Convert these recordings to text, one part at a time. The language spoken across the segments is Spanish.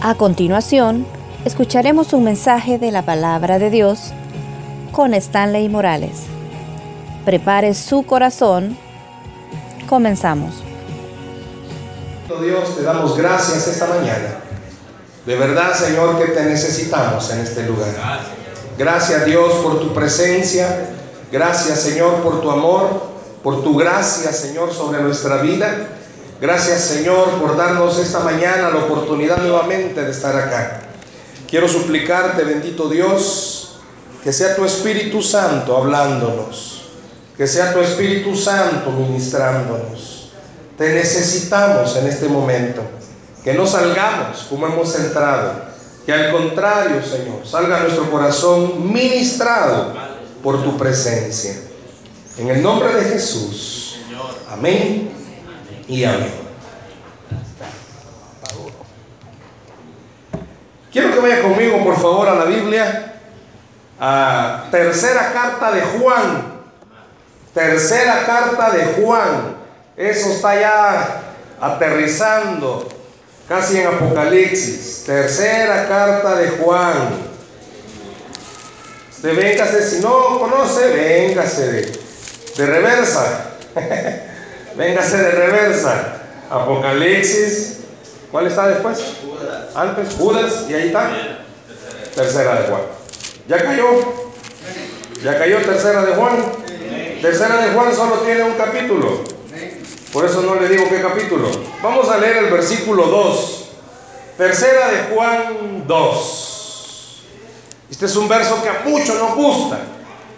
A continuación, escucharemos un mensaje de la palabra de Dios con Stanley Morales. Prepare su corazón. Comenzamos. Dios, te damos gracias esta mañana. De verdad, Señor, que te necesitamos en este lugar. Gracias, Dios, por tu presencia. Gracias, Señor, por tu amor, por tu gracia, Señor, sobre nuestra vida. Gracias, Señor, por darnos esta mañana la oportunidad nuevamente de estar acá. Quiero suplicarte, bendito Dios, que sea tu Espíritu Santo hablándonos, que sea tu Espíritu Santo ministrándonos. Te necesitamos en este momento, que no salgamos como hemos entrado, que al contrario, Señor, salga nuestro corazón ministrado por tu presencia. En el nombre de Jesús. Amén y amén. Quiero que vaya conmigo, por favor, a la Biblia, a tercera carta de Juan. Tercera carta de Juan. Eso está ya aterrizando, casi en Apocalipsis. Tercera carta de Juan. De véngase, si no conoce, véngase de, de reversa. véngase de reversa. Apocalipsis. ¿Cuál está después? Antes, Judas, y ahí está. Tercera de Juan. Ya cayó. Ya cayó tercera de Juan. Tercera de Juan solo tiene un capítulo. Por eso no le digo qué capítulo. Vamos a leer el versículo 2. Tercera de Juan 2. Este es un verso que a muchos nos gusta.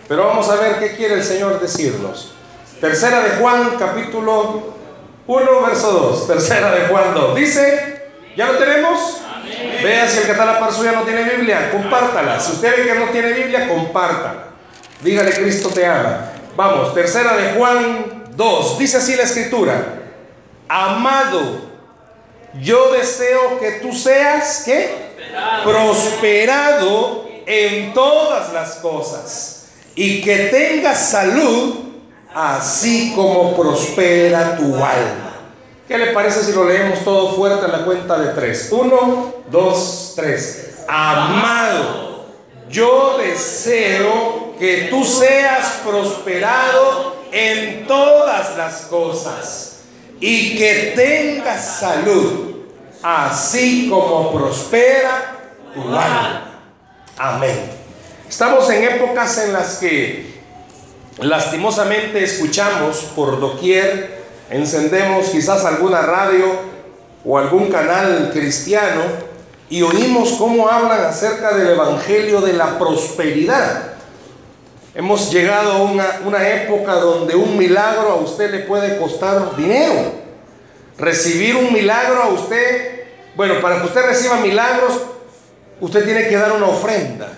Pero vamos a ver qué quiere el Señor decirnos. Tercera de Juan, capítulo 1, verso 2. Tercera de Juan 2. Dice, ¿ya lo tenemos? Vea si el que está a la par suya no tiene Biblia, compártala. Si usted ve que no tiene Biblia, compártala. Dígale, Cristo te ama. Vamos, tercera de Juan 2. Dice así la escritura. Amado, yo deseo que tú seas, ¿qué? Prosperado en todas las cosas y que tengas salud así como prospera tu alma. ¿Qué le parece si lo leemos todo fuerte en la cuenta de tres? Uno, dos, tres. Amado, yo deseo que tú seas prosperado en todas las cosas y que tengas salud, así como prospera tu alma. Amén. Estamos en épocas en las que lastimosamente escuchamos por doquier, encendemos quizás alguna radio o algún canal cristiano y oímos cómo hablan acerca del Evangelio de la prosperidad. Hemos llegado a una, una, época donde un milagro a usted le puede costar dinero. Recibir un milagro a usted, bueno, para que usted reciba milagros, usted tiene que dar una ofrenda.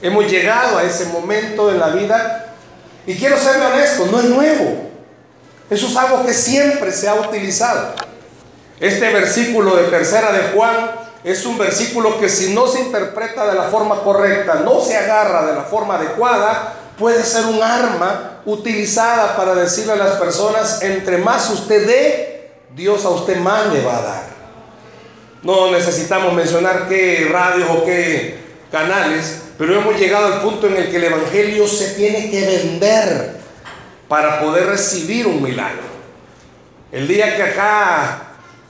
Hemos llegado a ese momento en la vida y quiero ser honesto, no es nuevo. Eso es algo que siempre se ha utilizado. Este versículo de tercera de Juan es un versículo que si no se interpreta de la forma correcta, no se agarra de la forma adecuada, puede ser un arma utilizada para decirle a las personas, entre más usted dé, Dios a usted más le va a dar. No necesitamos mencionar qué radios o qué canales, pero hemos llegado al punto en el que el Evangelio se tiene que vender para poder recibir un milagro. El día que acá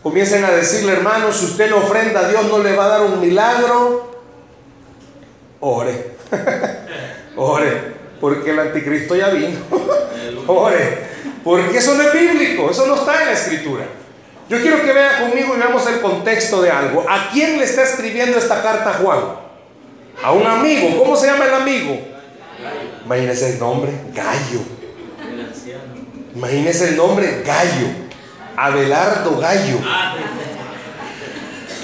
comiencen a decirle, hermano, si usted no ofrenda a Dios no le va a dar un milagro, ore, ore, porque el anticristo ya vino, ore, porque eso no es bíblico, eso no está en la escritura. Yo quiero que vea conmigo y veamos el contexto de algo. ¿A quién le está escribiendo esta carta Juan? A un amigo. ¿Cómo se llama el amigo? Imagínese el nombre, Gallo. Imagínese el nombre, Gallo. Abelardo Gallo.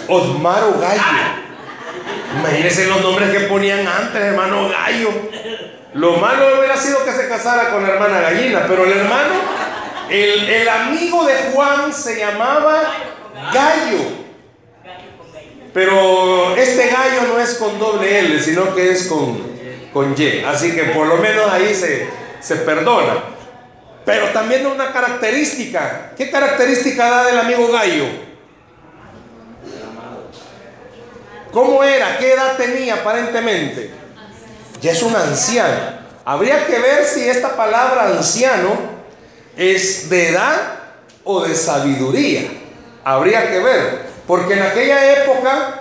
Osmaro Gallo. Imagínense los nombres que ponían antes, hermano Gallo. Lo malo hubiera sido que se casara con la hermana Gallina, pero el hermano, el, el amigo de Juan se llamaba Gallo. Pero este gallo no es con doble L, sino que es con, con Y. Así que por lo menos ahí se, se perdona. Pero también una característica. ¿Qué característica da del amigo gallo? ¿Cómo era? ¿Qué edad tenía aparentemente? Ya es un anciano. Habría que ver si esta palabra anciano es de edad o de sabiduría. Habría que ver. Porque en aquella época,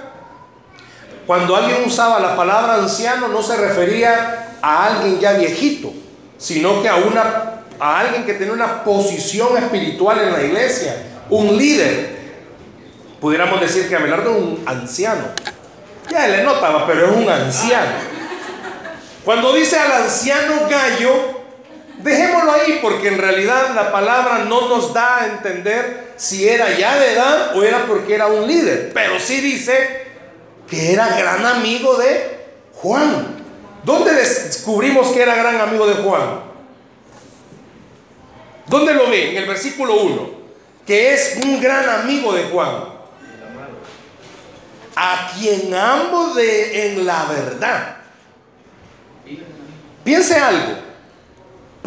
cuando alguien usaba la palabra anciano, no se refería a alguien ya viejito, sino que a, una, a alguien que tenía una posición espiritual en la iglesia, un líder. Pudiéramos decir que Abelardo es un anciano. Ya le notaba, pero es un anciano. Cuando dice al anciano gallo, dejémoslo ahí porque en realidad la palabra no nos da a entender si era ya de edad o era porque era un líder. Pero sí dice que era gran amigo de Juan. ¿Dónde descubrimos que era gran amigo de Juan? ¿Dónde lo ve? En el versículo 1. Que es un gran amigo de Juan. A quien amo de en la verdad. Piense algo.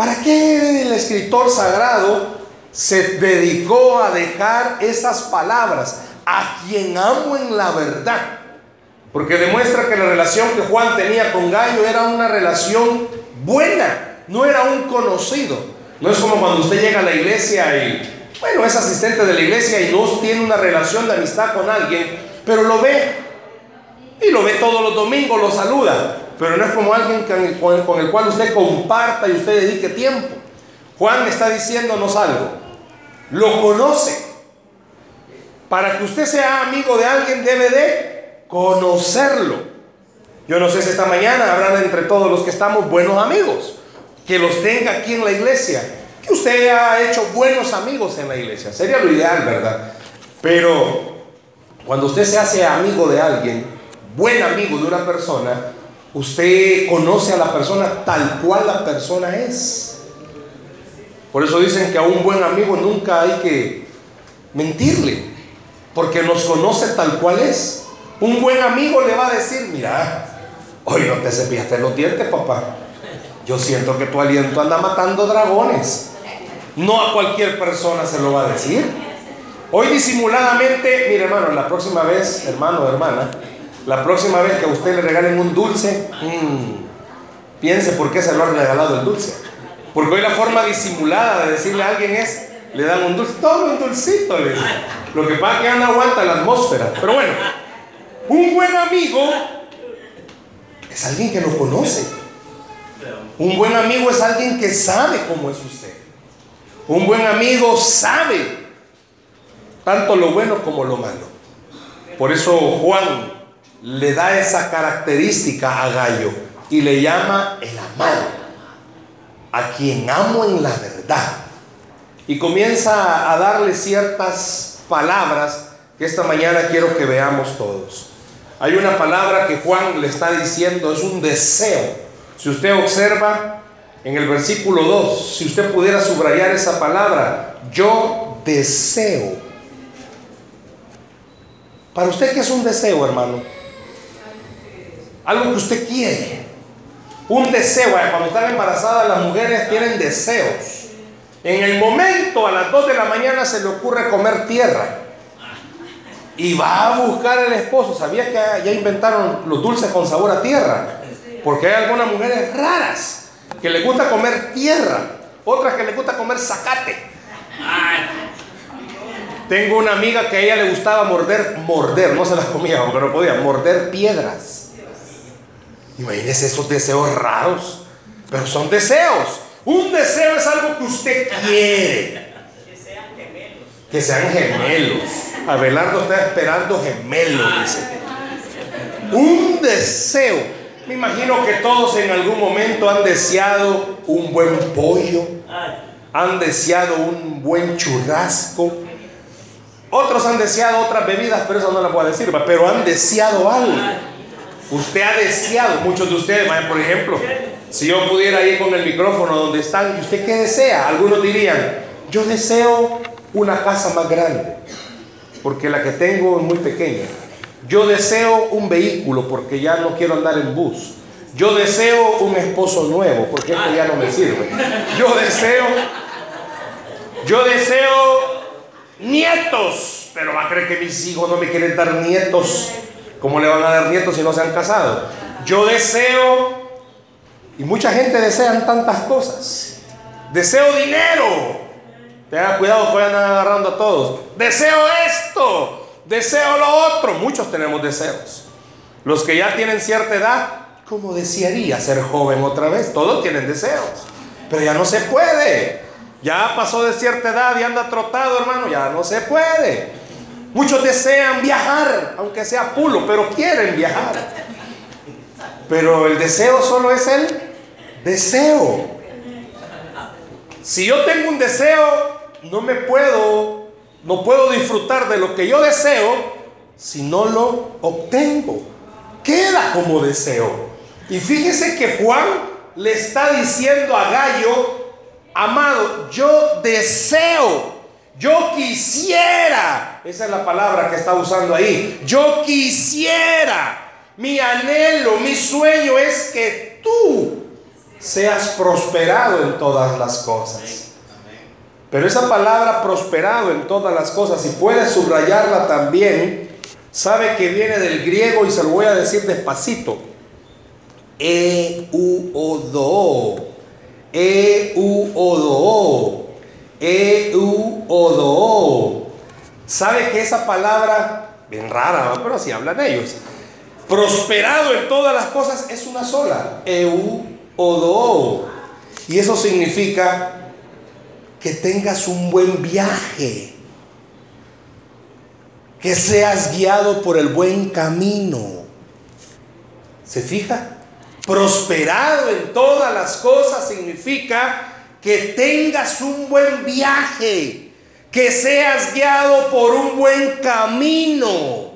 ¿Para qué el escritor sagrado se dedicó a dejar esas palabras? A quien amo en la verdad. Porque demuestra que la relación que Juan tenía con Gallo era una relación buena, no era un conocido. No es como cuando usted llega a la iglesia y, bueno, es asistente de la iglesia y no tiene una relación de amistad con alguien, pero lo ve. Y lo ve todos los domingos, lo saluda pero no es como alguien con el, cual usted comparta y usted dedique tiempo. Juan está diciéndonos algo. Lo conoce. Para que usted sea amigo de alguien debe de conocerlo. Yo no sé si esta mañana habrán entre todos los que estamos buenos amigos. Que los tenga aquí en la iglesia. Que usted ha hecho buenos amigos en la iglesia. Sería lo ideal, ¿verdad? Pero cuando usted se hace amigo de alguien, buen amigo de una persona, Usted conoce a la persona tal cual la persona es. Por eso dicen que a un buen amigo nunca hay que mentirle, porque nos conoce tal cual es. Un buen amigo le va a decir, mira, hoy no te cepillaste los dientes, papá. Yo siento que tu aliento anda matando dragones. No a cualquier persona se lo va a decir. Hoy disimuladamente, mire hermano, la próxima vez, hermano hermana, la próxima vez que a usted le regalen un dulce, mm, piense por qué se lo han regalado el dulce. Porque hoy la forma disimulada de decirle a alguien es, le dan un dulce, todo un dulcito. Le Lo que pasa es que ya no aguanta la atmósfera. Pero bueno, un buen amigo es alguien que lo conoce. Un buen amigo es alguien que sabe cómo es usted. Un buen amigo sabe tanto lo bueno como lo malo. Por eso Juan le da esa característica a Gallo y le llama el amado, a quien amo en la verdad. Y comienza a darle ciertas palabras que esta mañana quiero que veamos todos. Hay una palabra que Juan le está diciendo, es un deseo. Si usted observa en el versículo 2, si usted pudiera subrayar esa palabra, yo deseo. Para usted, ¿qué es un deseo, hermano? Algo que usted quiere, un deseo. Cuando están embarazadas las mujeres tienen deseos. En el momento, a las 2 de la mañana, se le ocurre comer tierra. Y va a buscar el esposo. ¿Sabía que ya inventaron los dulces con sabor a tierra? Porque hay algunas mujeres raras que le gusta comer tierra. Otras que le gusta comer zacate. Tengo una amiga que a ella le gustaba morder, morder, no se las comía, pero podía morder piedras. Imagínese esos deseos raros, pero son deseos. Un deseo es algo que usted quiere. Que sean gemelos. Que sean gemelos. Abelardo está esperando gemelos, dice. Un deseo. Me imagino que todos en algún momento han deseado un buen pollo, han deseado un buen churrasco. Otros han deseado otras bebidas, pero eso no las voy a decir, pero han deseado algo. Usted ha deseado, muchos de ustedes, por ejemplo, si yo pudiera ir con el micrófono donde están, ¿y usted qué desea? Algunos dirían, yo deseo una casa más grande, porque la que tengo es muy pequeña. Yo deseo un vehículo, porque ya no quiero andar en bus. Yo deseo un esposo nuevo, porque esto ya no me sirve. Yo deseo, yo deseo nietos, pero va a creer que mis hijos no me quieren dar nietos ¿Cómo le van a dar nietos si no se han casado? Yo deseo, y mucha gente desea tantas cosas. Deseo dinero. Tengan cuidado que vayan agarrando a todos. Deseo esto, deseo lo otro. Muchos tenemos deseos. Los que ya tienen cierta edad, ¿cómo desearía ser joven otra vez? Todos tienen deseos, pero ya no se puede. Ya pasó de cierta edad y anda trotado, hermano, ya no se puede. Muchos desean viajar, aunque sea pulo, pero quieren viajar. Pero el deseo solo es el deseo. Si yo tengo un deseo, no me puedo, no puedo disfrutar de lo que yo deseo si no lo obtengo. Queda como deseo. Y fíjese que Juan le está diciendo a Gallo, amado, yo deseo yo quisiera, esa es la palabra que está usando ahí. Yo quisiera, mi anhelo, mi sueño es que tú seas prosperado en todas las cosas. Pero esa palabra prosperado en todas las cosas, si puedes subrayarla también, sabe que viene del griego y se lo voy a decir despacito. E u o do. E u o do. E-U-O-D-O. ¿Sabe que esa palabra, bien rara, pero así hablan ellos, prosperado en todas las cosas es una sola, E-U-O-D-O. Y eso significa que tengas un buen viaje, que seas guiado por el buen camino. ¿Se fija? Prosperado en todas las cosas significa que tengas un buen viaje, que seas guiado por un buen camino.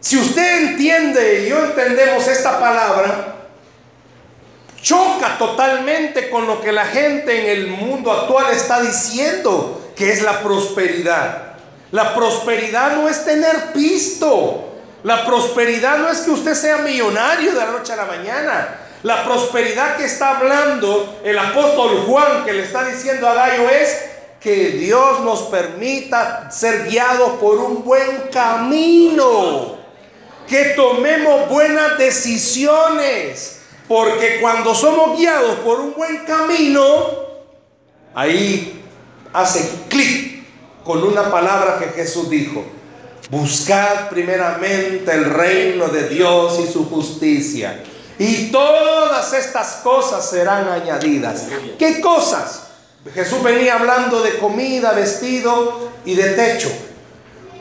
Si usted entiende y yo entendemos esta palabra, choca totalmente con lo que la gente en el mundo actual está diciendo, que es la prosperidad. La prosperidad no es tener pisto. La prosperidad no es que usted sea millonario de la noche a la mañana. La prosperidad que está hablando el apóstol Juan, que le está diciendo a Gallo, es que Dios nos permita ser guiados por un buen camino, que tomemos buenas decisiones, porque cuando somos guiados por un buen camino, ahí hace clic con una palabra que Jesús dijo. Buscad primeramente el reino de Dios y su justicia y todas estas cosas serán añadidas. ¿Qué cosas? Jesús venía hablando de comida, vestido y de techo.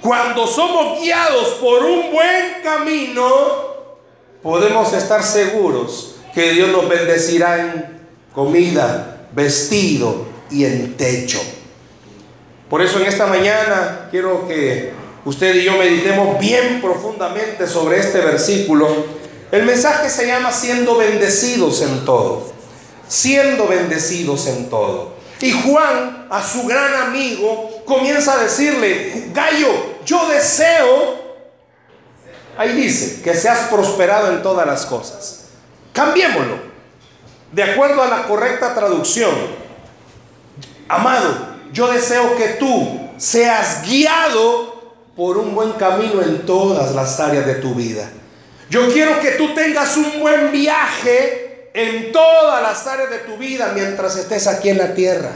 Cuando somos guiados por un buen camino, podemos estar seguros que Dios nos bendecirá en comida, vestido y en techo. Por eso en esta mañana quiero que usted y yo meditemos bien profundamente sobre este versículo el mensaje se llama siendo bendecidos en todo. Siendo bendecidos en todo. Y Juan, a su gran amigo, comienza a decirle, Gallo, yo deseo, ahí dice, que seas prosperado en todas las cosas. Cambiémoslo, de acuerdo a la correcta traducción. Amado, yo deseo que tú seas guiado por un buen camino en todas las áreas de tu vida. Yo quiero que tú tengas un buen viaje en todas las áreas de tu vida mientras estés aquí en la tierra.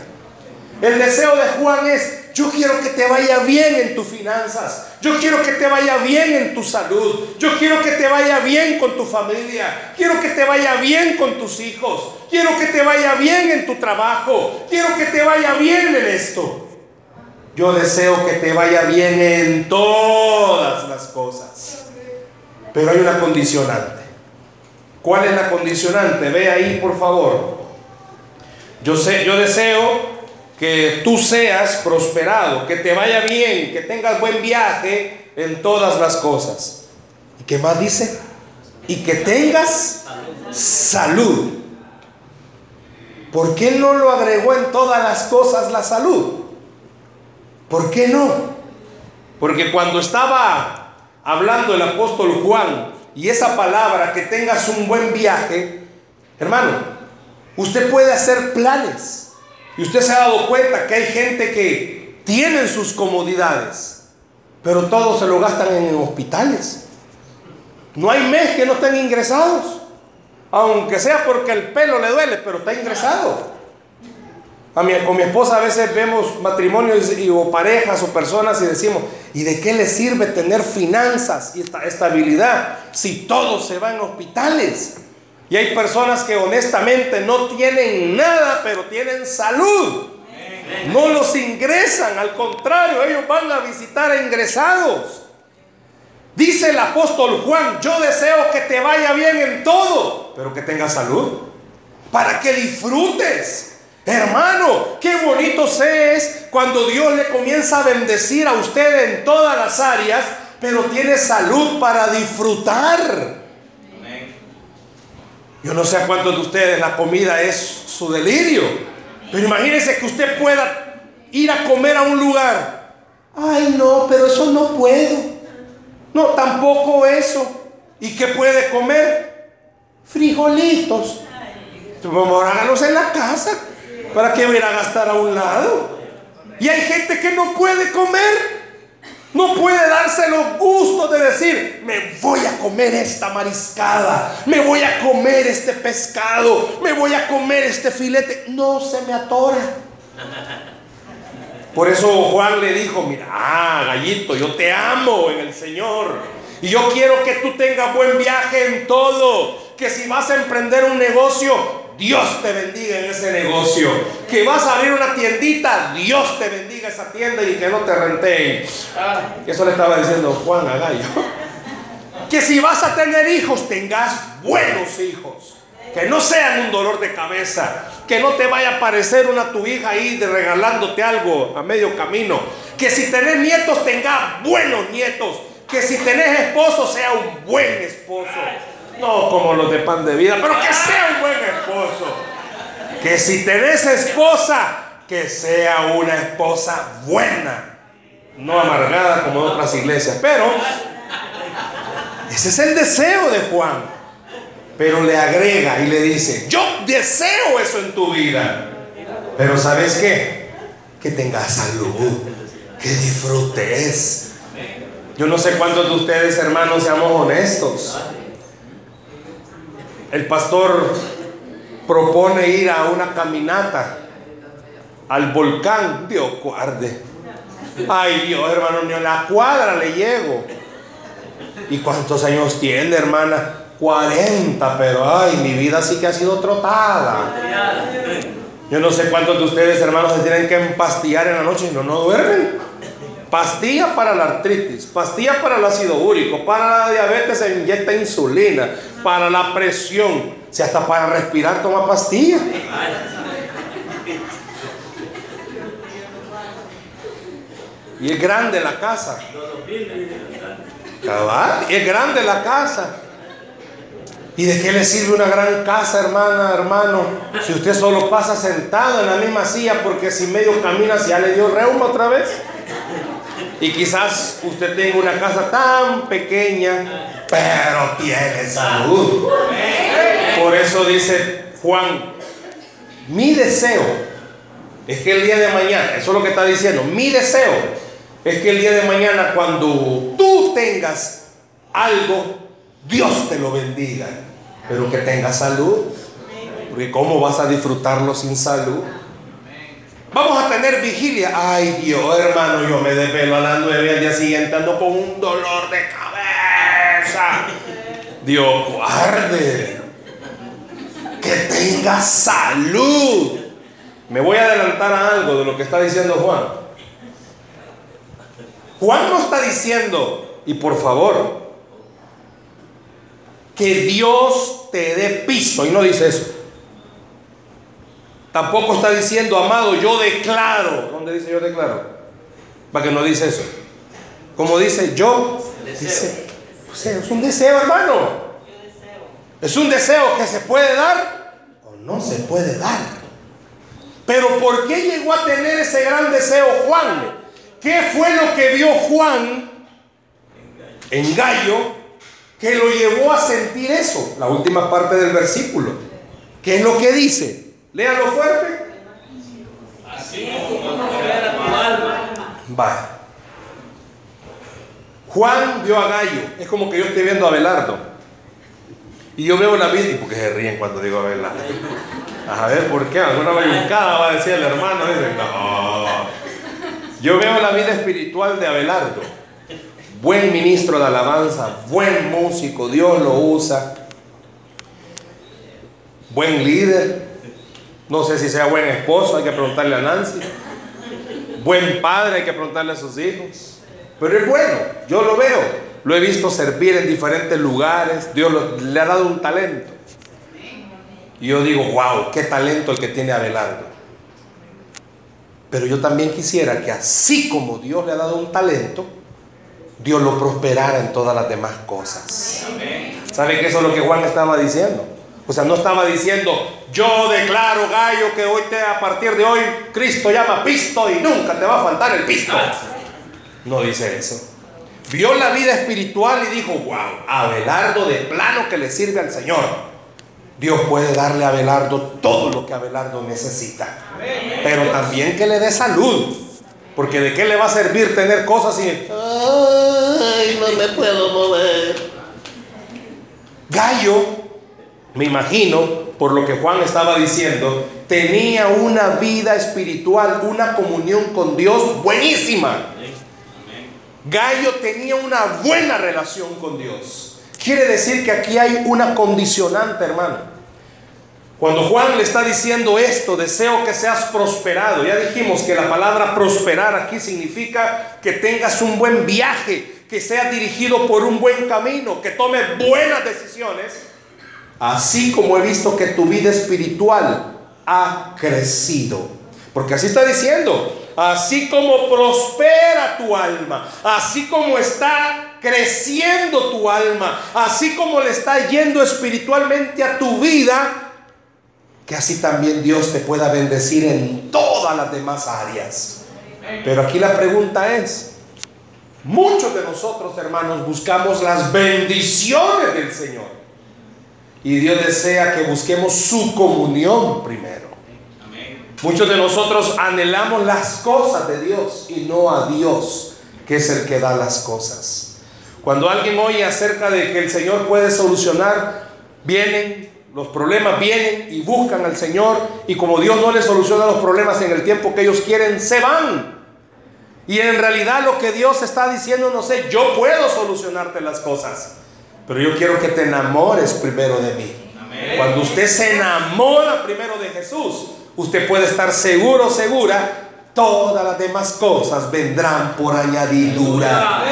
El deseo de Juan es, yo quiero que te vaya bien en tus finanzas, yo quiero que te vaya bien en tu salud, yo quiero que te vaya bien con tu familia, quiero que te vaya bien con tus hijos, quiero que te vaya bien en tu trabajo, quiero que te vaya bien en esto. Yo deseo que te vaya bien en todas las cosas. Pero hay una condicionante. ¿Cuál es la condicionante? Ve ahí, por favor. Yo, sé, yo deseo que tú seas prosperado, que te vaya bien, que tengas buen viaje en todas las cosas. ¿Y qué más dice? Y que tengas salud. ¿Por qué no lo agregó en todas las cosas la salud? ¿Por qué no? Porque cuando estaba hablando el apóstol Juan y esa palabra, que tengas un buen viaje, hermano, usted puede hacer planes. Y usted se ha dado cuenta que hay gente que tienen sus comodidades, pero todos se lo gastan en hospitales. No hay mes que no estén ingresados. Aunque sea porque el pelo le duele, pero está ingresado. A mi, con mi esposa a veces vemos matrimonios o parejas o personas y decimos, ¿y de qué le sirve tener finanzas y esta, estabilidad si todo se va en hospitales? Y hay personas que honestamente no tienen nada, pero tienen salud. No los ingresan, al contrario, ellos van a visitar a ingresados. Dice el apóstol Juan, yo deseo que te vaya bien en todo, pero que tengas salud, para que disfrutes. Hermano, qué bonito es cuando Dios le comienza a bendecir a usted en todas las áreas, pero tiene salud para disfrutar. Yo no sé a cuántos de ustedes la comida es su delirio, pero imagínense que usted pueda ir a comer a un lugar. Ay, no, pero eso no puedo. No, tampoco eso. ¿Y qué puede comer? Frijolitos. A hágalos en la casa. ¿Para qué ir a gastar a un lado? Y hay gente que no puede comer. No puede darse los gustos de decir, me voy a comer esta mariscada, me voy a comer este pescado, me voy a comer este filete. No se me atora. Por eso Juan le dijo, mira, ah, gallito, yo te amo en el Señor. Y yo quiero que tú tengas buen viaje en todo. Que si vas a emprender un negocio, Dios te bendiga en ese negocio. Que vas a abrir una tiendita, Dios te bendiga esa tienda y que no te renteen. Eso le estaba diciendo Juan a Gallo. Que si vas a tener hijos, tengas buenos hijos. Que no sean un dolor de cabeza. Que no te vaya a aparecer una tu hija ahí de regalándote algo a medio camino. Que si tenés nietos, tengas buenos nietos. Que si tenés esposo, sea un buen esposo. No como los de pan de vida, pero que sea un buen esposo. Que si tenés esposa, que sea una esposa buena. No amargada como en otras iglesias. Pero ese es el deseo de Juan. Pero le agrega y le dice, yo deseo eso en tu vida. Pero ¿sabes qué? Que tengas salud, que disfrutes. Yo no sé cuántos de ustedes, hermanos, seamos honestos. El pastor propone ir a una caminata al volcán. Dios guarde. Ay Dios, hermano, ni a la cuadra le llego. ¿Y cuántos años tiene, hermana? 40, pero ay, mi vida sí que ha sido trotada. Yo no sé cuántos de ustedes, hermanos, se tienen que empastillar en la noche y no, no duermen. Pastilla para la artritis, pastilla para el ácido úrico, para la diabetes se inyecta insulina, para la presión, si hasta para respirar toma pastilla. Y es grande la casa. Cabal, es grande la casa. ¿Y de qué le sirve una gran casa, hermana, hermano? Si usted solo pasa sentado en la misma silla porque si medio camina ya le dio reuma otra vez. Y quizás usted tenga una casa tan pequeña, pero tiene salud. Por eso dice Juan, mi deseo es que el día de mañana, eso es lo que está diciendo, mi deseo es que el día de mañana cuando tú tengas algo, Dios te lo bendiga pero que tenga salud. Porque ¿cómo vas a disfrutarlo sin salud? Vamos a tener vigilia. Ay Dios, hermano, yo me desvelo a las nueve al día siguiente ando con un dolor de cabeza. Dios guarde. Que tenga salud. Me voy a adelantar a algo de lo que está diciendo Juan. Juan no está diciendo, y por favor, que Dios te dé piso. Y no dice eso. Tampoco está diciendo, amado, yo declaro. ¿Dónde dice yo declaro? Para que no dice eso. Como dice yo, dice, es un deseo, hermano. Es un deseo que se puede dar o no se puede dar. Pero ¿por qué llegó a tener ese gran deseo Juan? ¿Qué fue lo que vio Juan en Gallo que lo llevó a sentir eso. La última parte del versículo. ¿Qué es lo que dice? Léalo fuerte. Así como tu alma. Juan vio a Gallo. Es como que yo estoy viendo a Abelardo. Y yo veo la vida. ¿Y por qué se ríen cuando digo Abelardo? A ver, ¿por qué? Alguna bayuncada va a decir el hermano. Dice, no. Yo veo la vida espiritual de Abelardo. Buen ministro de alabanza, buen músico, Dios lo usa. Buen líder. No sé si sea buen esposo, hay que preguntarle a Nancy. Buen padre, hay que preguntarle a sus hijos. Pero es bueno, yo lo veo. Lo he visto servir en diferentes lugares. Dios le ha dado un talento. Y yo digo, wow, qué talento el que tiene Abelardo. Pero yo también quisiera que así como Dios le ha dado un talento, Dios lo prosperara en todas las demás cosas. ¿Sabe que eso es lo que Juan estaba diciendo? O sea, no estaba diciendo, yo declaro, gallo, que hoy te, a partir de hoy Cristo llama pisto y nunca te va a faltar el pisto. No dice eso. Vio la vida espiritual y dijo, wow, Abelardo de plano que le sirve al Señor. Dios puede darle a Abelardo todo lo que Abelardo necesita. Pero también que le dé salud. Porque de qué le va a servir tener cosas y... Ay, no me puedo mover. Gallo, me imagino, por lo que Juan estaba diciendo, tenía una vida espiritual, una comunión con Dios buenísima. Gallo tenía una buena relación con Dios. Quiere decir que aquí hay una condicionante, hermano. Cuando Juan le está diciendo esto, deseo que seas prosperado. Ya dijimos que la palabra prosperar aquí significa que tengas un buen viaje, que seas dirigido por un buen camino, que tomes buenas decisiones. Así como he visto que tu vida espiritual ha crecido. Porque así está diciendo, así como prospera tu alma, así como está creciendo tu alma, así como le está yendo espiritualmente a tu vida, que así también Dios te pueda bendecir en todas las demás áreas. Pero aquí la pregunta es, muchos de nosotros hermanos buscamos las bendiciones del Señor. Y Dios desea que busquemos su comunión primero. Muchos de nosotros anhelamos las cosas de Dios y no a Dios, que es el que da las cosas. Cuando alguien oye acerca de que el Señor puede solucionar, vienen, los problemas vienen y buscan al Señor y como Dios no les soluciona los problemas en el tiempo que ellos quieren, se van. Y en realidad lo que Dios está diciendo, no sé, yo puedo solucionarte las cosas, pero yo quiero que te enamores primero de mí. Cuando usted se enamora primero de Jesús, usted puede estar seguro, segura, todas las demás cosas vendrán por añadidura.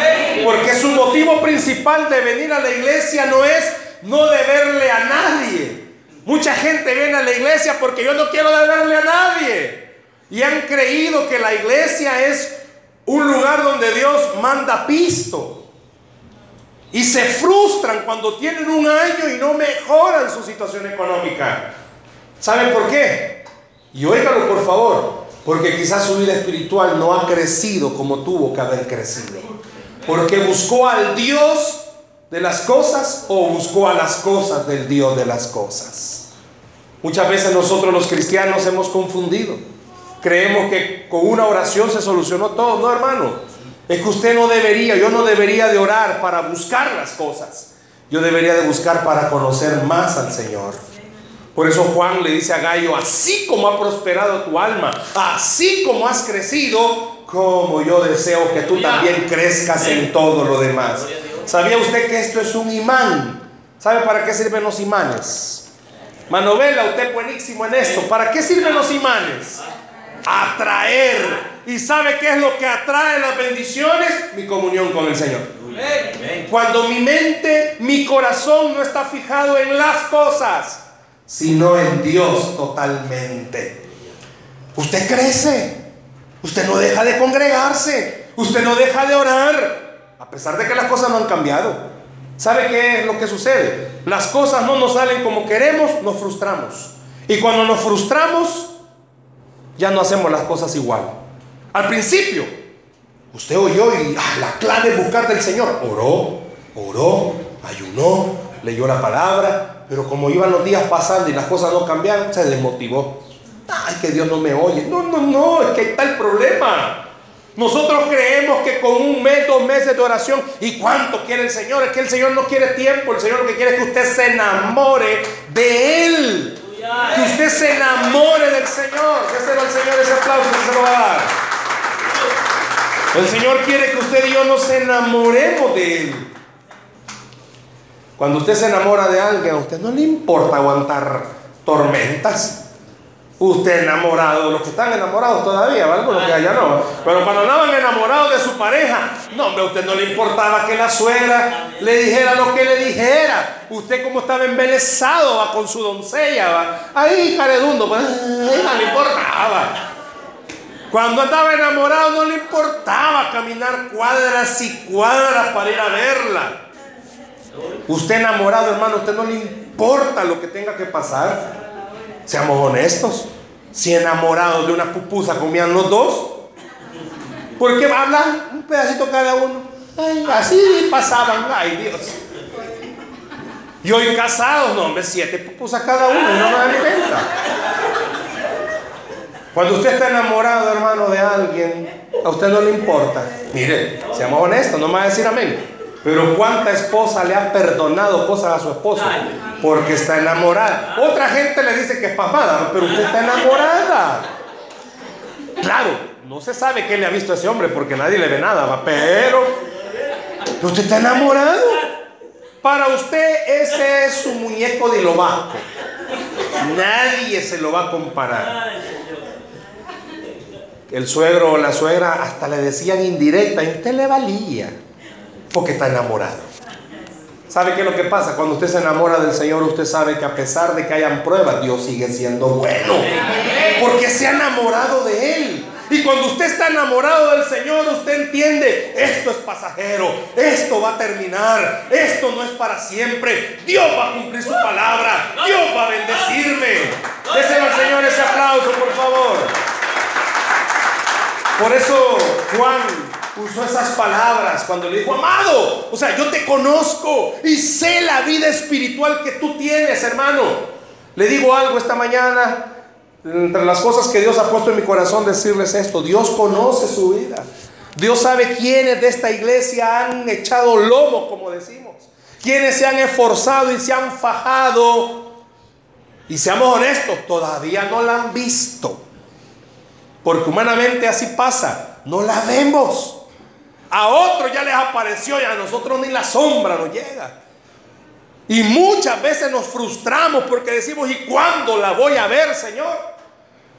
Porque su motivo principal de venir a la iglesia no es no deberle a nadie. Mucha gente viene a la iglesia porque yo no quiero deberle a nadie. Y han creído que la iglesia es un lugar donde Dios manda pisto. Y se frustran cuando tienen un año y no mejoran su situación económica. ¿Saben por qué? Y óigalo por favor, porque quizás su vida espiritual no ha crecido como tuvo que haber crecido. Porque buscó al Dios de las cosas o buscó a las cosas del Dios de las cosas. Muchas veces nosotros los cristianos hemos confundido. Creemos que con una oración se solucionó todo. No, hermano. Es que usted no debería, yo no debería de orar para buscar las cosas. Yo debería de buscar para conocer más al Señor. Por eso Juan le dice a Gallo, así como ha prosperado tu alma, así como has crecido, como yo deseo que tú también crezcas en todo lo demás. ¿Sabía usted que esto es un imán? ¿Sabe para qué sirven los imanes? Manovela, usted buenísimo en esto. ¿Para qué sirven los imanes? Atraer. ¿Y sabe qué es lo que atrae las bendiciones? Mi comunión con el Señor. Cuando mi mente, mi corazón no está fijado en las cosas, sino en Dios totalmente. Usted crece, usted no deja de congregarse, usted no deja de orar, a pesar de que las cosas no han cambiado. ¿Sabe qué es lo que sucede? Las cosas no nos salen como queremos, nos frustramos. Y cuando nos frustramos, ya no hacemos las cosas igual. Al principio, usted oyó y ah, la clave es buscar del Señor. Oró, oró, ayunó, leyó la palabra, pero como iban los días pasando y las cosas no cambiaron, se desmotivó. Ay, que Dios no me oye. No, no, no, es que está el problema. Nosotros creemos que con un mes, dos meses de oración, ¿y cuánto quiere el Señor? Es que el Señor no quiere tiempo, el Señor lo que quiere es que usted se enamore de Él. Que usted se enamore del Señor. Déselo al Señor ese aplauso que se lo va a dar. El Señor quiere que usted y yo nos enamoremos de Él. Cuando usted se enamora de alguien, a usted no le importa aguantar tormentas. Usted enamorado, los que están enamorados todavía, ¿vale? Los que allá no. Pero cuando andaban enamorados de su pareja, no, hombre, a usted no le importaba que la suegra le dijera lo que le dijera. Usted como estaba embelesado va con su doncella, va. Ahí caredundo, pues, no le importaba. Cuando andaba enamorado no le importaba caminar cuadras y cuadras para ir a verla. Usted enamorado, hermano, usted no le importa lo que tenga que pasar. Seamos honestos. Si enamorados de una pupusa comían los dos, ¿por qué hablan un pedacito cada uno? así pasaban, ay Dios. Y hoy casados, no, hombre, siete pupusas cada uno no me dan cuenta. Cuando usted está enamorado, hermano, de alguien, a usted no le importa. Mire, seamos honestos, no me va a decir amén. Pero ¿cuánta esposa le ha perdonado cosas a su esposo? Porque está enamorada. Otra gente le dice que es papada, pero usted está enamorada. Claro, no se sabe qué le ha visto a ese hombre porque nadie le ve nada, pero, usted está enamorado. Para usted ese es su muñeco de lo bajo. Nadie se lo va a comparar. El suegro o la suegra hasta le decían indirecta y usted le valía porque está enamorado. ¿Sabe qué es lo que pasa? Cuando usted se enamora del Señor, usted sabe que a pesar de que hayan pruebas, Dios sigue siendo bueno. Porque se ha enamorado de Él. Y cuando usted está enamorado del Señor, usted entiende, esto es pasajero, esto va a terminar, esto no es para siempre. Dios va a cumplir su palabra, Dios va a bendecirme. Déselo al Señor ese aplauso, por favor. Por eso Juan usó esas palabras cuando le dijo, amado, o sea, yo te conozco y sé la vida espiritual que tú tienes, hermano. Le digo algo esta mañana, entre las cosas que Dios ha puesto en mi corazón, decirles esto, Dios conoce su vida. Dios sabe quiénes de esta iglesia han echado lomo, como decimos. Quienes se han esforzado y se han fajado. Y seamos honestos, todavía no la han visto. Porque humanamente así pasa. No la vemos. A otros ya les apareció y a nosotros ni la sombra nos llega. Y muchas veces nos frustramos porque decimos, ¿y cuándo la voy a ver, Señor?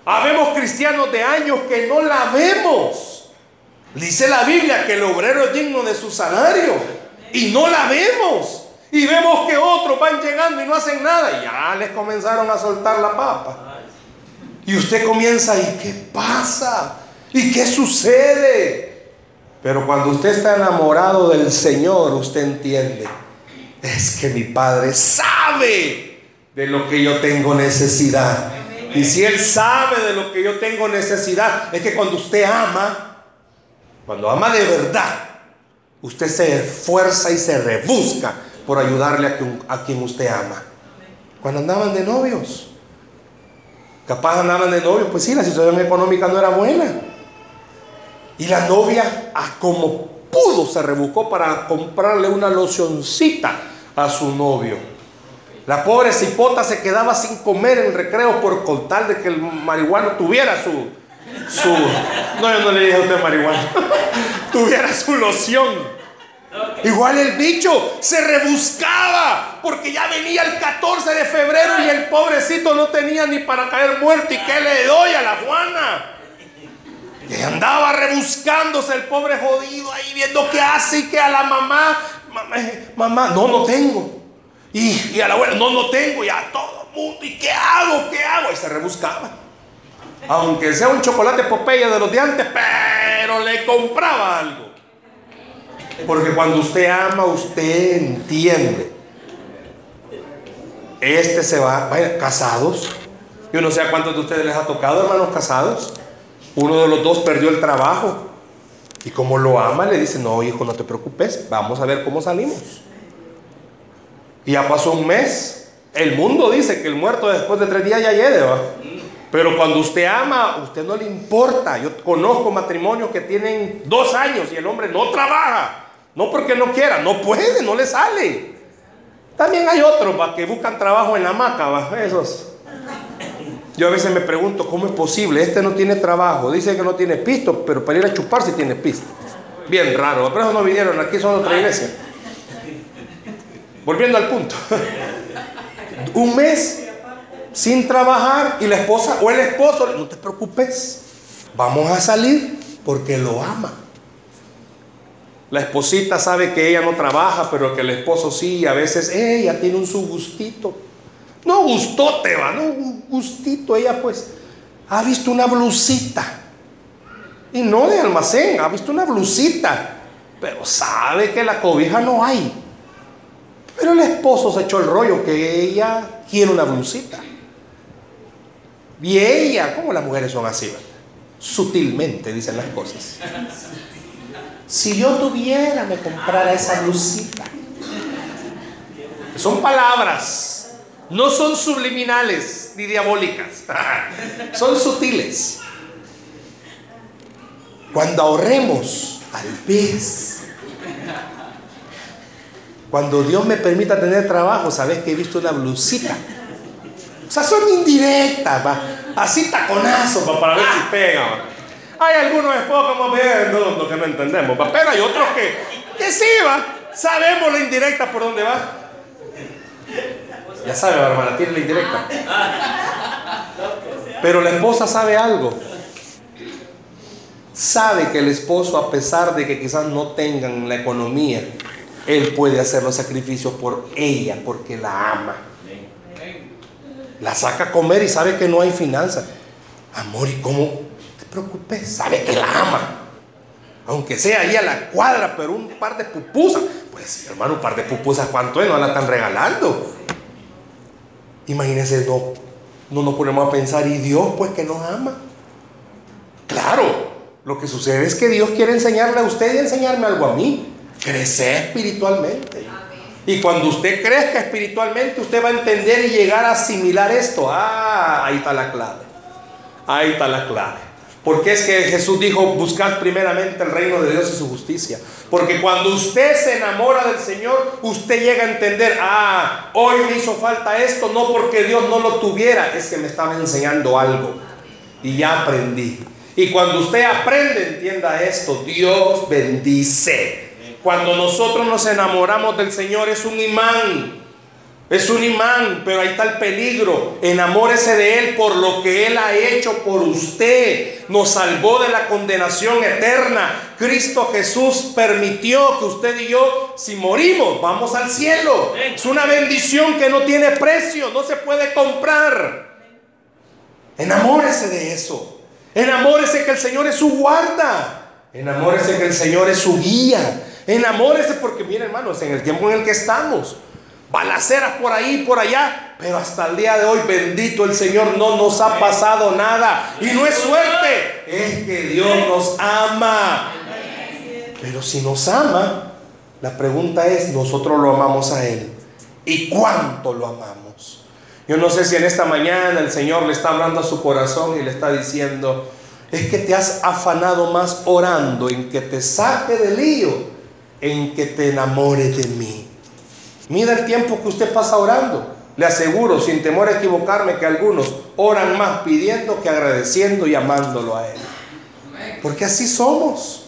Habemos cristianos de años que no la vemos. Dice la Biblia que el obrero es digno de su salario. Y no la vemos. Y vemos que otros van llegando y no hacen nada. Y ya les comenzaron a soltar la papa. Y usted comienza, ¿y qué pasa? ¿Y qué sucede? Pero cuando usted está enamorado del Señor, usted entiende, es que mi Padre sabe de lo que yo tengo necesidad. Y si Él sabe de lo que yo tengo necesidad, es que cuando usted ama, cuando ama de verdad, usted se esfuerza y se rebusca por ayudarle a a quien usted ama. Cuando andaban de novios, capaz andaban de novios, pues sí, la situación económica no era buena. Y la novia, a como pudo, se rebuscó para comprarle una locioncita a su novio. La pobre cipota se quedaba sin comer en recreo por contar de que el marihuano tuviera su, su, no yo no le dije a usted marihuana, tuviera su loción. Igual el bicho se rebuscaba porque ya venía el 14 de febrero y el pobrecito no tenía ni para caer muerto. ¿Y qué le doy a la Juana? Y andaba rebuscándose el pobre jodido ahí viendo qué hace y que a la mamá, mamá, no, no tengo. Y, a la abuela, no, no tengo. Y a todo el mundo, ¿y qué hago? ¿Qué hago? Y se rebuscaba. Aunque sea un chocolate Popeye de los de antes, pero le compraba algo. Porque cuando usted ama, usted entiende. Este se va, vaya, casados. Yo no sé a cuántos de ustedes les ha tocado, hermanos casados. Uno de los dos perdió el trabajo. Y como lo ama, le dice, no, hijo, no te preocupes, vamos a ver cómo salimos. Y ya pasó un mes. El mundo dice que el muerto después de tres días ya llegue, Pero cuando usted ama, usted no le importa. Yo conozco matrimonios que tienen dos años y el hombre no trabaja. No porque no quiera, no puede, no le sale. También hay otros que buscan trabajo en la hamaca, esos. Yo a veces me pregunto cómo es posible. Este no tiene trabajo, dice que no tiene pisto, pero para ir a chupar sí tiene pisto. Bien raro, pero eso no vinieron, aquí son otra iglesia. Volviendo al punto. Un mes sin trabajar y la esposa o el esposo, no te preocupes, vamos a salir porque lo ama. La esposita sabe que ella no trabaja, pero que el esposo sí, a veces ella tiene un su gustito. No gustote, va, no un gustito. Ella pues ha visto una blusita. Y no de almacén, ha visto una blusita. Pero sabe que la cobija no hay. Pero el esposo se echó el rollo que ella quiere una blusita. Y ella, como las mujeres son así, sutilmente dicen las cosas. Si yo tuviera, me comprara esa blusita. Son palabras, no son subliminales ni diabólicas, son sutiles. Cuando ahorremos, tal vez. Cuando Dios me permita tener trabajo, sabes que he visto una blusita o sea, son indirectas, va. Así taconazos, va, para ver si pega, Hay algunos esposos como viendo que no entendemos, va. Pero hay otros que, que sí, va. Sabemos la indirecta por dónde va. Ya sabe, hermana, tiene la indirecta. Pero la esposa sabe algo. Sabe que el esposo, a pesar de que quizás no tengan la economía, él puede hacer los sacrificios por ella, porque la ama. La saca a comer y sabe que no hay finanzas. Amor, ¿y cómo? Te preocupes, sabe que la ama. Aunque sea ahí a la cuadra, pero un par de pupusas. Pues, hermano, un par de pupusas, ¿cuánto es? No la están regalando. Imagínense, no, no nos ponemos a pensar, ¿y Dios pues que nos ama? Claro, lo que sucede es que Dios quiere enseñarle a usted y enseñarme algo a mí. Crecer espiritualmente. Y cuando usted crezca espiritualmente, usted va a entender y llegar a asimilar esto. Ah, ahí está la clave. Ahí está la clave. Porque es que Jesús dijo, buscad primeramente el reino de Dios y su justicia. Porque cuando usted se enamora del Señor, usted llega a entender, ah, hoy me hizo falta esto, no porque Dios no lo tuviera, es que me estaba enseñando algo. Y ya aprendí. Y cuando usted aprende, entienda esto, Dios bendice. Cuando nosotros nos enamoramos del Señor es un imán. Es un imán, pero ahí está el peligro. Enamórese de Él por lo que Él ha hecho por usted. Nos salvó de la condenación eterna. Cristo Jesús permitió que usted y yo, si morimos, vamos al cielo. Es una bendición que no tiene precio, no se puede comprar. Enamórese de eso. Enamórese que el Señor es su guarda. Enamórese que el Señor es su guía. Enamórese porque, miren hermanos, en el tiempo en el que estamos, balaceras por ahí, por allá, pero hasta el día de hoy, bendito el Señor, no nos ha pasado nada. Y no es suerte, es que Dios nos ama. Pero si nos ama, la pregunta es, nosotros lo amamos a Él. ¿Y cuánto lo amamos? Yo no sé si en esta mañana el Señor le está hablando a su corazón y le está diciendo, es que te has afanado más orando en que te saque del lío en que te enamores de mí. Mida el tiempo que usted pasa orando. Le aseguro, sin temor a equivocarme, que algunos oran más pidiendo que agradeciendo y amándolo a Él. Porque así somos.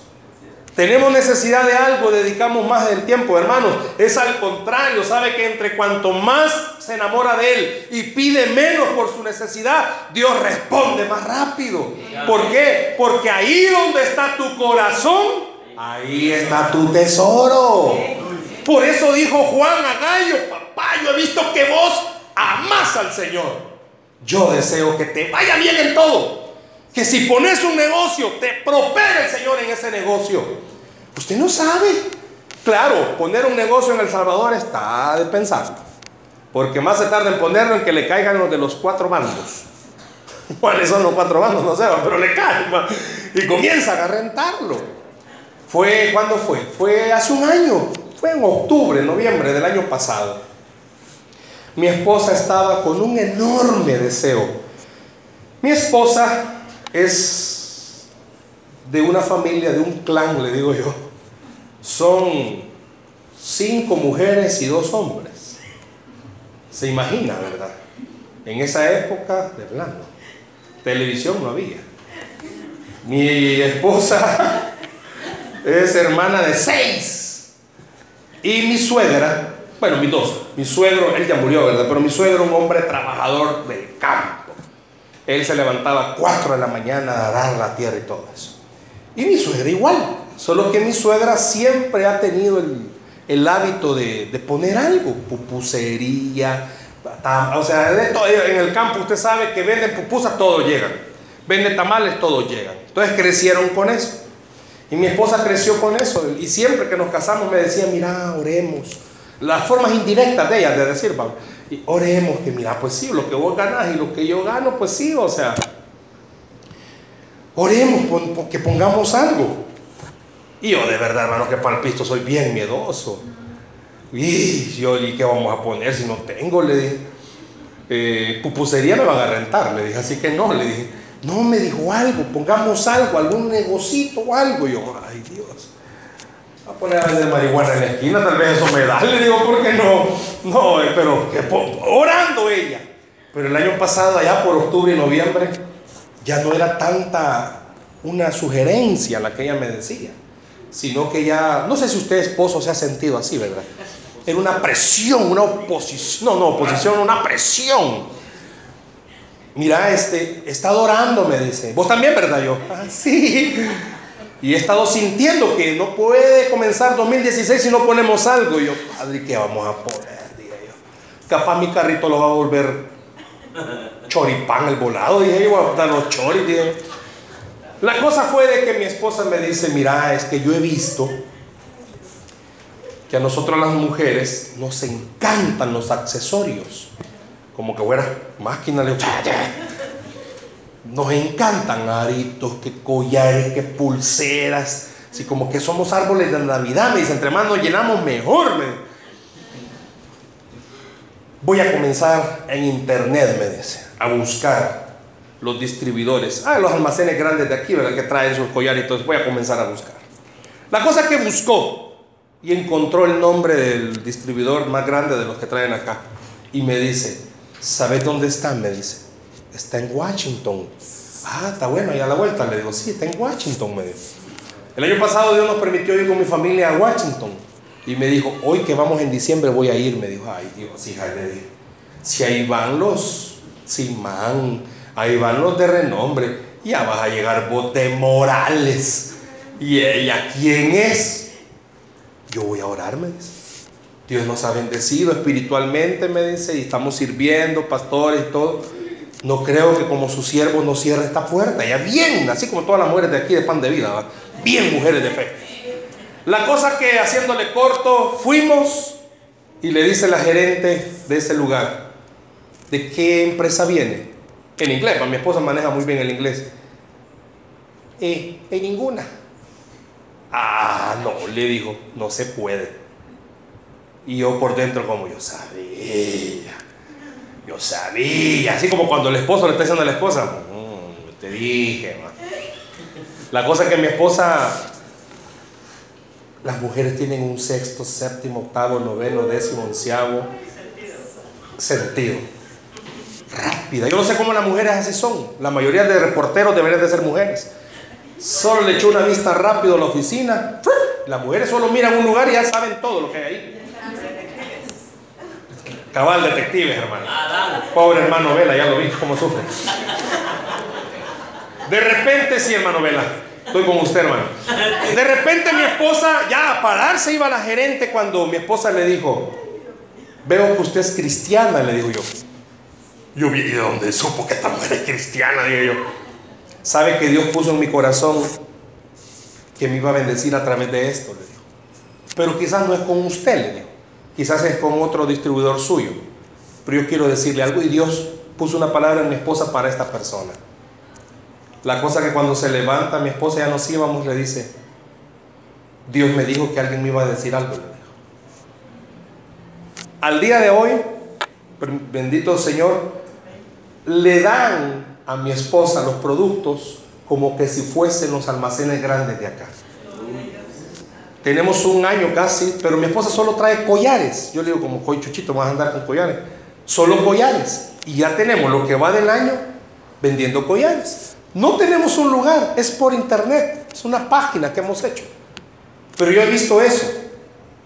Tenemos necesidad de algo, dedicamos más del tiempo, hermanos. Es al contrario, sabe que entre cuanto más se enamora de Él y pide menos por su necesidad, Dios responde más rápido. ¿Por qué? Porque ahí donde está tu corazón, Ahí está tu tesoro. Por eso dijo Juan a Gallo, papá, yo he visto que vos amás al Señor. Yo deseo que te vaya bien en todo. Que si pones un negocio, te prospere el Señor en ese negocio. Usted no sabe. Claro, poner un negocio en El Salvador está de pensar. Porque más se tarda en ponerlo en que le caigan los de los cuatro bandos. ¿Cuáles son los cuatro bandos? No sé, pero le caen. Y comienzan a rentarlo. Fue, ¿cuándo fue? Fue hace un año, fue en octubre, noviembre del año pasado. Mi esposa estaba con un enorme deseo Mi esposa es de una familia, de un clan, le digo yo. Son cinco mujeres y dos hombres. Se imagina, ¿verdad? En esa época, de plano, televisión no había. Mi esposa es hermana de seis. Y mi suegra, bueno, mis dos, mi suegro, él ya murió, ¿verdad? Pero mi suegro, un hombre trabajador del campo. Él se levantaba a 4 de la mañana a dar la tierra y todo eso. Y mi suegra igual, solo que mi suegra siempre ha tenido el, hábito de, de, poner algo, pupusería, o sea, en el campo usted sabe que venden pupusas, todos llegan. Vende tamales, todos llegan. Entonces crecieron con eso. Y mi esposa creció con eso. Y siempre que nos casamos me decía, mira, oremos las formas indirectas de ella de decir, vamos, y oremos que mira, pues sí, lo que vos ganas y lo que yo gano, pues sí, o sea, oremos que pongamos algo. Y yo de verdad, hermano, que para el pisto soy bien miedoso. Y yo, ¿y qué vamos a poner si no tengo? Le dije, eh, pupusería me van a rentar, le dije, así que no, le dije, no, me dijo algo, pongamos algo, algún negocito o algo. Y yo, ay Dios a poner a vender marihuana en la esquina, tal vez eso me da. Le digo, ¿por qué no? No, eh, pero que, orando ella. Pero el año pasado, allá por octubre y noviembre, ya no era tanta una sugerencia la que ella me decía, sino que ya, no sé si usted esposo se ha sentido así, ¿verdad? Era una presión, una oposición, no, no, oposición, una presión. Mira, este, está adorando, me dice. Vos también, ¿verdad? Yo, ah, sí. Y he estado sintiendo que no puede comenzar 2016 si no ponemos algo. Y yo, padre, ¿qué vamos a poner? Dije yo. Capaz mi carrito lo va a volver choripán el volado. Dije yo, voy a dar los choris. La cosa fue de que mi esposa me dice, mira, es que yo he visto que a nosotros las mujeres nos encantan los accesorios. Como que fuera máquina, le nos encantan aritos, que collares, que pulseras. Así como que somos árboles de Navidad. Me dice, entre más nos llenamos, mejor. Voy a comenzar en internet, me dice, a buscar los distribuidores. Ah, los almacenes grandes de aquí, ¿verdad? Que traen sus collares. Entonces voy a comenzar a buscar. La cosa que buscó y encontró el nombre del distribuidor más grande de los que traen acá. Y me dice, ¿sabes dónde están? Me dice está en Washington. Ah, está bueno, ahí a la vuelta. Le digo, sí, está en Washington, me dijo. El año pasado Dios nos permitió ir con mi familia a Washington. Y me dijo, hoy que vamos en diciembre voy a ir. Me dijo, ay Dios, hija, le dije, si ahí van los Simán, ahí van los de renombre, ya vas a llegar vos Morales. ¿Y ella quién es? Yo voy a orar, me dice. Dios nos ha bendecido espiritualmente, me dice, y estamos sirviendo, pastores y todo. No creo que como su siervo no cierre esta puerta. Ya bien, así como todas las mujeres de aquí de pan de vida, bien mujeres de fe. La cosa que haciéndole corto, fuimos y le dice la gerente de ese lugar, ¿de qué empresa viene? En inglés, mi esposa maneja muy bien el inglés. Eh, en ninguna. Ah, no, le dijo, no se puede. Y yo por dentro como yo sabía. Yo sabía, así como cuando el esposo le está diciendo a la esposa, mm, te dije, La cosa es que mi esposa, las mujeres tienen un sexto, séptimo, octavo, noveno, décimo, onceavo sentido. Rápida. Yo no sé cómo las mujeres así son. La mayoría de reporteros deberían de ser mujeres. Solo le echó una vista rápido a la oficina. Las mujeres solo miran un lugar y ya saben todo lo que hay ahí. Cabal detectives, hermano. Pobre hermano Vela, ya lo vi cómo sufre. De repente, sí, hermano Vela. Estoy con usted, hermano. De repente mi esposa, ya a pararse iba la gerente cuando mi esposa le dijo, veo que usted es cristiana, le digo yo. Yo vi de dónde supo que esta mujer es cristiana, digo yo. Sabe que Dios puso en mi corazón que me iba a bendecir a través de esto, le digo. Pero quizás no es con usted, le digo. Quizás es con otro distribuidor suyo. Pero yo quiero decirle algo y Dios puso una palabra en mi esposa para esta persona. La cosa que cuando se levanta mi esposa ya nos íbamos le dice, Dios me dijo que alguien me iba a decir algo. Al día de hoy, bendito Señor, le dan a mi esposa los productos como que si fuesen los almacenes grandes de acá. Tenemos un año casi, pero mi esposa solo trae collares. Yo le digo, como coy chuchito, vas a andar con collares. Solo collares. Y ya tenemos lo que va del año vendiendo collares. No tenemos un lugar, es por internet. Es una página que hemos hecho. Pero yo he visto eso.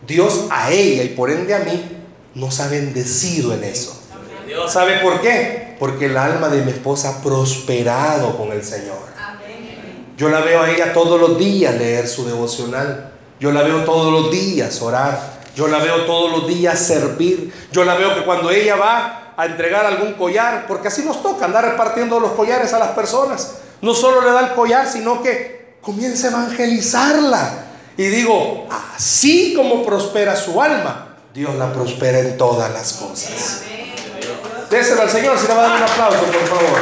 Dios a ella y por ende a mí nos ha bendecido en eso. ¿Sabe por qué? Porque el alma de mi esposa ha prosperado con el Señor. Yo la veo a ella todos los días leer su devocional. Yo la veo todos los días orar. Yo la veo todos los días servir. Yo la veo que cuando ella va a entregar algún collar, porque así nos toca andar repartiendo los collares a las personas. No solo le da el collar, sino que comienza a evangelizarla. Y digo, así como prospera su alma, Dios la prospera en todas las cosas. Déselo al Señor, si le va a dar un aplauso, por favor.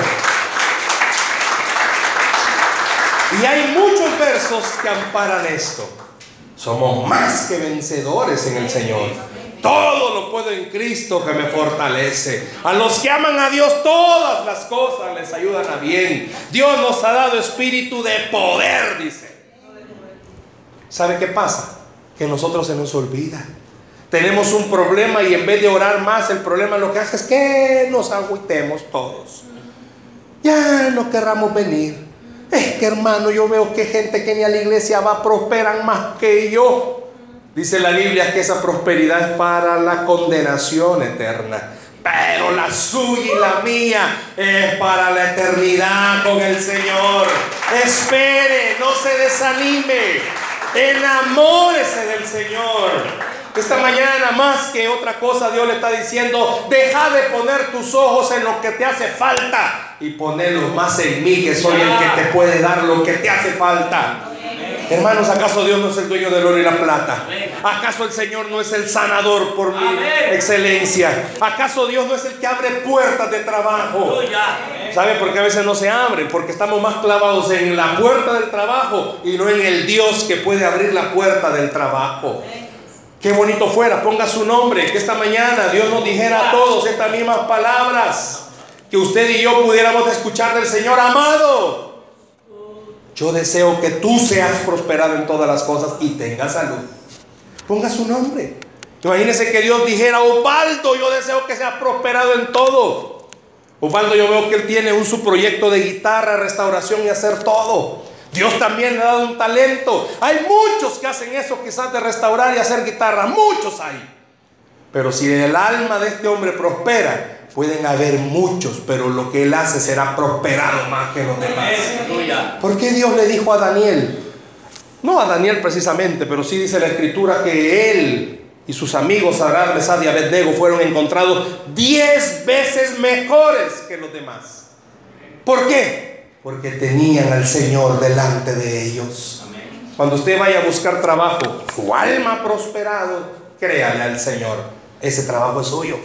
Y hay muchos versos que amparan esto. Somos más que vencedores en el Señor. Todo lo puedo en Cristo que me fortalece. A los que aman a Dios, todas las cosas les ayudan a bien. Dios nos ha dado espíritu de poder, dice. ¿Sabe qué pasa? Que nosotros se nos olvida. Tenemos un problema y en vez de orar más, el problema lo que hace es que nos agüitemos todos. Ya no querramos venir. Es que hermano, yo veo que gente que ni a la iglesia va prosperan más que yo. Dice la Biblia que esa prosperidad es para la condenación eterna. Pero la suya y la mía es para la eternidad con el Señor. Espere, no se desanime. Enamórese del Señor. Esta mañana, más que otra cosa, Dios le está diciendo, deja de poner tus ojos en lo que te hace falta y ponerlos más en mí, que soy el que te puede dar lo que te hace falta. Hermanos, ¿acaso Dios no es el dueño del oro y la plata? ¿Acaso el Señor no es el sanador por mi excelencia? ¿Acaso Dios no es el que abre puertas de trabajo? ¿Sabe por qué a veces no se abren? Porque estamos más clavados en la puerta del trabajo y no en el Dios que puede abrir la puerta del trabajo. Qué bonito fuera, ponga su nombre, que esta mañana Dios nos dijera a todos estas mismas palabras, que usted y yo pudiéramos escuchar del Señor, amado. Yo deseo que tú seas prosperado en todas las cosas y tengas salud. Ponga su nombre. Imagínese que Dios dijera, Osvaldo, yo deseo que seas prosperado en todo. Osvaldo, yo veo que él tiene un su proyecto de guitarra, restauración y hacer todo. Dios también le ha dado un talento. Hay muchos que hacen eso quizás de restaurar y hacer guitarra. Muchos hay. Pero si el alma de este hombre prospera, pueden haber muchos, pero lo que él hace será prosperado más que los demás. ¿Por qué Dios le dijo a Daniel? No a Daniel precisamente, pero sí dice la escritura que él y sus amigos Arad, Mesad y Abednego fueron encontrados diez veces mejores que los demás. ¿Por qué? Porque tenían al Señor delante de ellos. Cuando usted vaya a buscar trabajo, su alma ha prosperado, créale al Señor. Ese trabajo es suyo.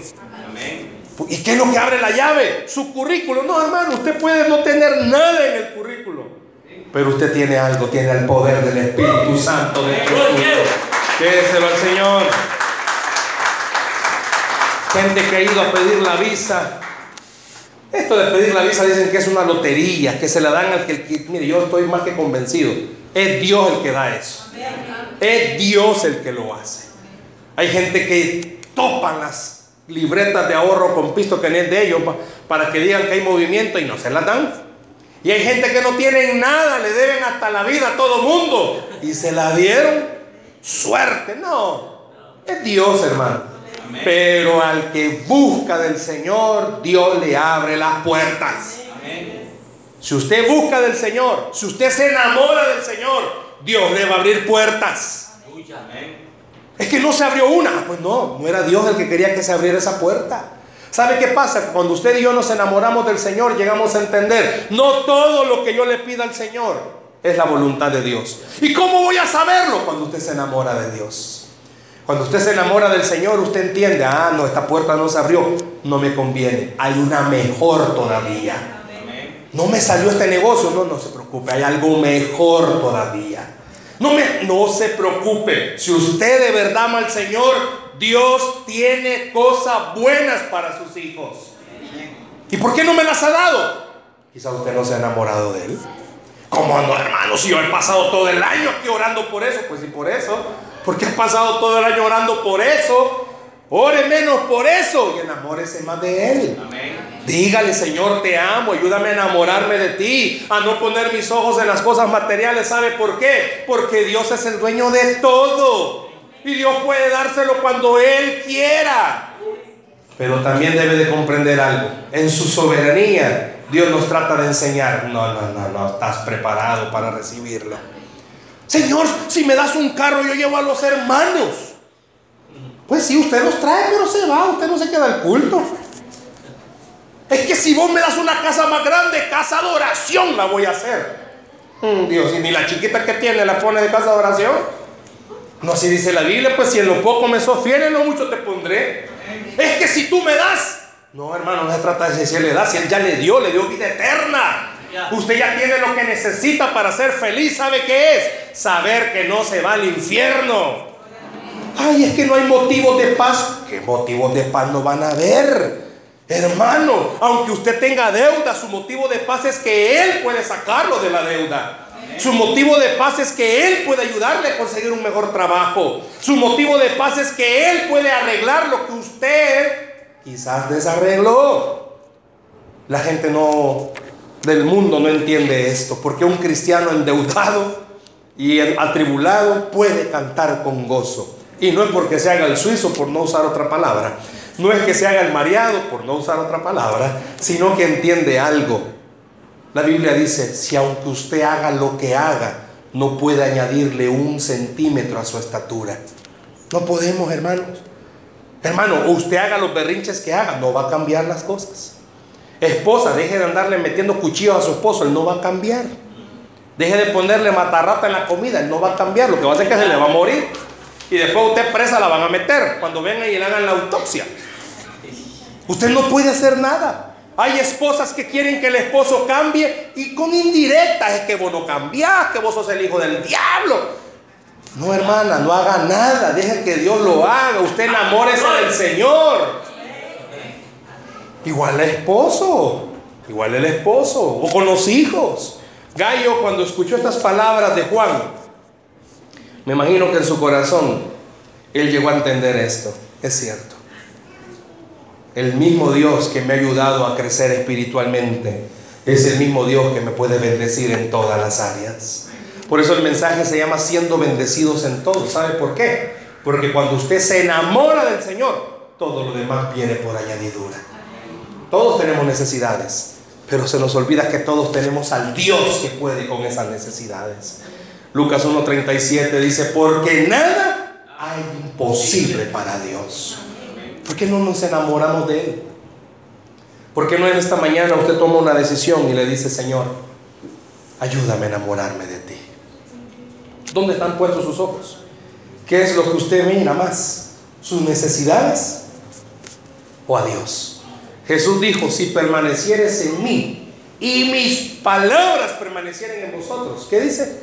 ¿Y qué es lo que abre la llave? Su currículo. No, hermano, usted puede no tener nada en el currículo. Pero usted tiene algo, tiene el poder del Espíritu Santo de. Quédeselo al Señor. Gente que ha ido a pedir la visa esto de pedir la visa dicen que es una lotería, que se la dan al que, mire, yo estoy más que convencido. Es Dios el que da eso. Es Dios el que lo hace. Hay gente que topan las libretas de ahorro con pisto que no es de ellos para que digan que hay movimiento y no se las dan. Y hay gente que no tienen nada, le deben hasta la vida a todo mundo y se la dieron. Suerte, no. Es Dios, hermano. Pero al que busca del Señor, Dios le abre las puertas. Si usted busca del Señor, si usted se enamora del Señor, Dios le va a abrir puertas. Es que no se abrió una. Pues no, no era Dios el que quería que se abriera esa puerta. ¿Sabe qué pasa? Cuando usted y yo nos enamoramos del Señor, llegamos a entender, no todo lo que yo le pida al Señor es la voluntad de Dios. ¿Y cómo voy a saberlo cuando usted se enamora de Dios? Cuando usted se enamora del Señor, usted entiende, ah, no, esta puerta no se abrió, no me conviene, hay una mejor todavía. No me salió este negocio, no, no se preocupe, hay algo mejor todavía. No, me, no se preocupe, si usted de verdad ama al Señor, Dios tiene cosas buenas para sus hijos. ¿Y por qué no me las ha dado? Quizá usted no se ha enamorado de él. ¿Cómo no, hermano? Si yo he pasado todo el año aquí orando por eso, pues sí, por eso. Porque he pasado todo el año orando por eso. Ore menos por eso y enamórese más de Él. Dígale, Señor, te amo, ayúdame a enamorarme de ti, a no poner mis ojos en las cosas materiales. ¿Sabe por qué? Porque Dios es el dueño de todo. Y Dios puede dárselo cuando Él quiera. Pero también debe de comprender algo. En su soberanía, Dios nos trata de enseñar. No, no, no, no, estás preparado para recibirlo. Señor, si me das un carro, yo llevo a los hermanos. Pues sí, usted los trae, pero se va, usted no se queda al culto. Es que si vos me das una casa más grande, casa de oración la voy a hacer. Mm, Dios, y ni la chiquita que tiene la pone de casa de oración. No así dice la Biblia, pues si en lo poco me sostiene, no mucho te pondré. Es que si tú me das, no hermano, no se trata de si él le da, si él ya le dio, le dio vida eterna. Usted ya tiene lo que necesita para ser feliz, ¿sabe qué es? Saber que no se va al infierno. Ay, es que no hay motivos de paz. ¿Qué motivos de paz no van a haber? Hermano, aunque usted tenga deuda, su motivo de paz es que Él puede sacarlo de la deuda. Su motivo de paz es que Él puede ayudarle a conseguir un mejor trabajo. Su motivo de paz es que Él puede arreglar lo que usted quizás desarregló. La gente no del mundo no entiende esto, porque un cristiano endeudado y atribulado puede cantar con gozo. Y no es porque se haga el suizo, por no usar otra palabra. No es que se haga el mareado, por no usar otra palabra, sino que entiende algo. La Biblia dice, si aunque usted haga lo que haga, no puede añadirle un centímetro a su estatura. No podemos, hermanos. Hermano, usted haga los berrinches que haga, no va a cambiar las cosas. Esposa, deje de andarle metiendo cuchillos a su esposo, él no va a cambiar. Deje de ponerle matarrata en la comida, él no va a cambiar. Lo que va a hacer es que se le va a morir. Y después usted presa la van a meter cuando vengan y le hagan la autopsia. Usted no puede hacer nada. Hay esposas que quieren que el esposo cambie y con indirectas es que vos no cambiás, que vos sos el hijo del diablo. No, hermana, no haga nada. Deje que Dios lo haga. Usted enamórese del Señor. Igual el esposo. Igual el esposo. O con los hijos. Gallo, cuando escuchó estas palabras de Juan, me imagino que en su corazón él llegó a entender esto. Es cierto. El mismo Dios que me ha ayudado a crecer espiritualmente es el mismo Dios que me puede bendecir en todas las áreas. Por eso el mensaje se llama siendo bendecidos en todo. ¿Sabe por qué? Porque cuando usted se enamora del Señor, todo lo demás viene por añadidura. Todos tenemos necesidades, pero se nos olvida que todos tenemos al Dios que puede con esas necesidades. Lucas 1.37 dice, porque nada hay imposible para Dios. ¿Por qué no nos enamoramos de Él? ¿Por qué no en esta mañana usted toma una decisión y le dice, Señor, ayúdame a enamorarme de ti? ¿Dónde están puestos sus ojos? ¿Qué es lo que usted mira más? ¿Sus necesidades o a Dios? Jesús dijo, si permanecieres en mí y mis palabras permanecieren en vosotros, ¿qué dice?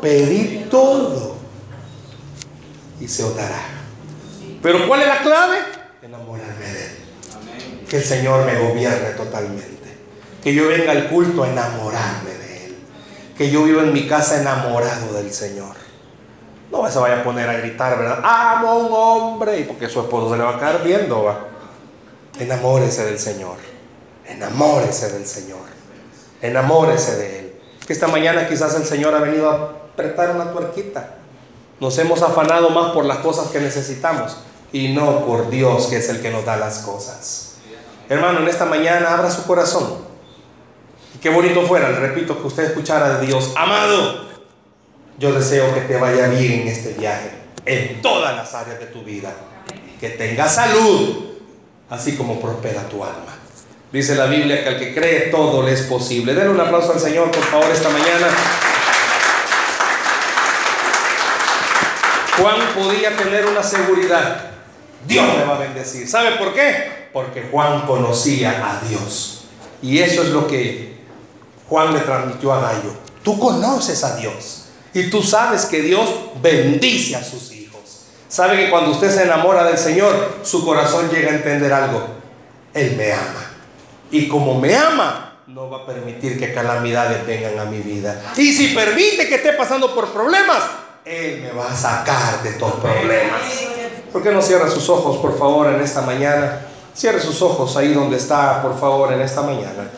Pedid todo y se os dará. Pero ¿cuál es la clave? Enamorarme de Él. Que el Señor me gobierne totalmente. Que yo venga al culto a enamorarme de Él. Que yo viva en mi casa enamorado del Señor. No se vaya a poner a gritar, ¿verdad? Amo a un hombre. Y porque su esposo se le va a quedar viendo, va. Enamórese del Señor. Enamórese del Señor. Enamórese de Él. Que esta mañana quizás el Señor ha venido a apretar una tuerquita. Nos hemos afanado más por las cosas que necesitamos y no por Dios que es el que nos da las cosas. Hermano, en esta mañana abra su corazón. Y qué bonito fuera, le repito, que usted escuchara de Dios. Amado, yo deseo que te vaya bien en este viaje, en todas las áreas de tu vida. Que tengas salud, así como prospera tu alma. Dice la Biblia que al que cree todo le es posible. Denle un aplauso al Señor, por favor, esta mañana. Juan podía tener una seguridad. Dios me va a bendecir. ¿Sabe por qué? Porque Juan conocía a Dios. Y eso es lo que Juan le transmitió a Gallo. Tú conoces a Dios. Y tú sabes que Dios bendice a sus hijos. Sabe que cuando usted se enamora del Señor, su corazón llega a entender algo. Él me ama. Y como me ama, no va a permitir que calamidades vengan a mi vida. Y si permite que esté pasando por problemas, Él me va a sacar de estos problemas. ¿Por qué no cierra sus ojos, por favor, en esta mañana? Cierre sus ojos ahí donde está, por favor, en esta mañana.